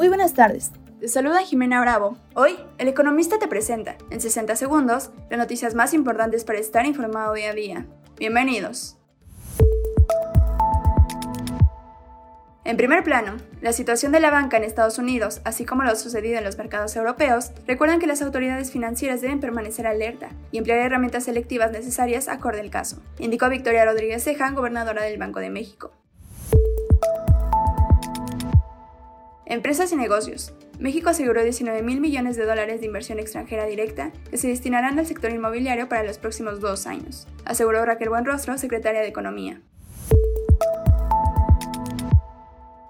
Muy buenas tardes. Te saluda Jimena Bravo. Hoy, El Economista te presenta, en 60 segundos, las noticias más importantes para estar informado día a día. Bienvenidos. En primer plano, la situación de la banca en Estados Unidos, así como lo sucedido en los mercados europeos, recuerdan que las autoridades financieras deben permanecer alerta y emplear herramientas selectivas necesarias acorde al caso, indicó Victoria Rodríguez Ceja, gobernadora del Banco de México. Empresas y negocios. México aseguró 19 mil millones de dólares de inversión extranjera directa que se destinarán al sector inmobiliario para los próximos dos años, aseguró Raquel Buenrostro, secretaria de Economía.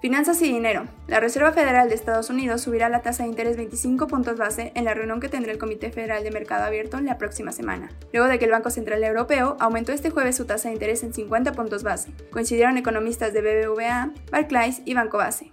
Finanzas y dinero. La Reserva Federal de Estados Unidos subirá la tasa de interés 25 puntos base en la reunión que tendrá el Comité Federal de Mercado Abierto la próxima semana, luego de que el Banco Central Europeo aumentó este jueves su tasa de interés en 50 puntos base. Coincidieron economistas de BBVA, Barclays y Banco Base.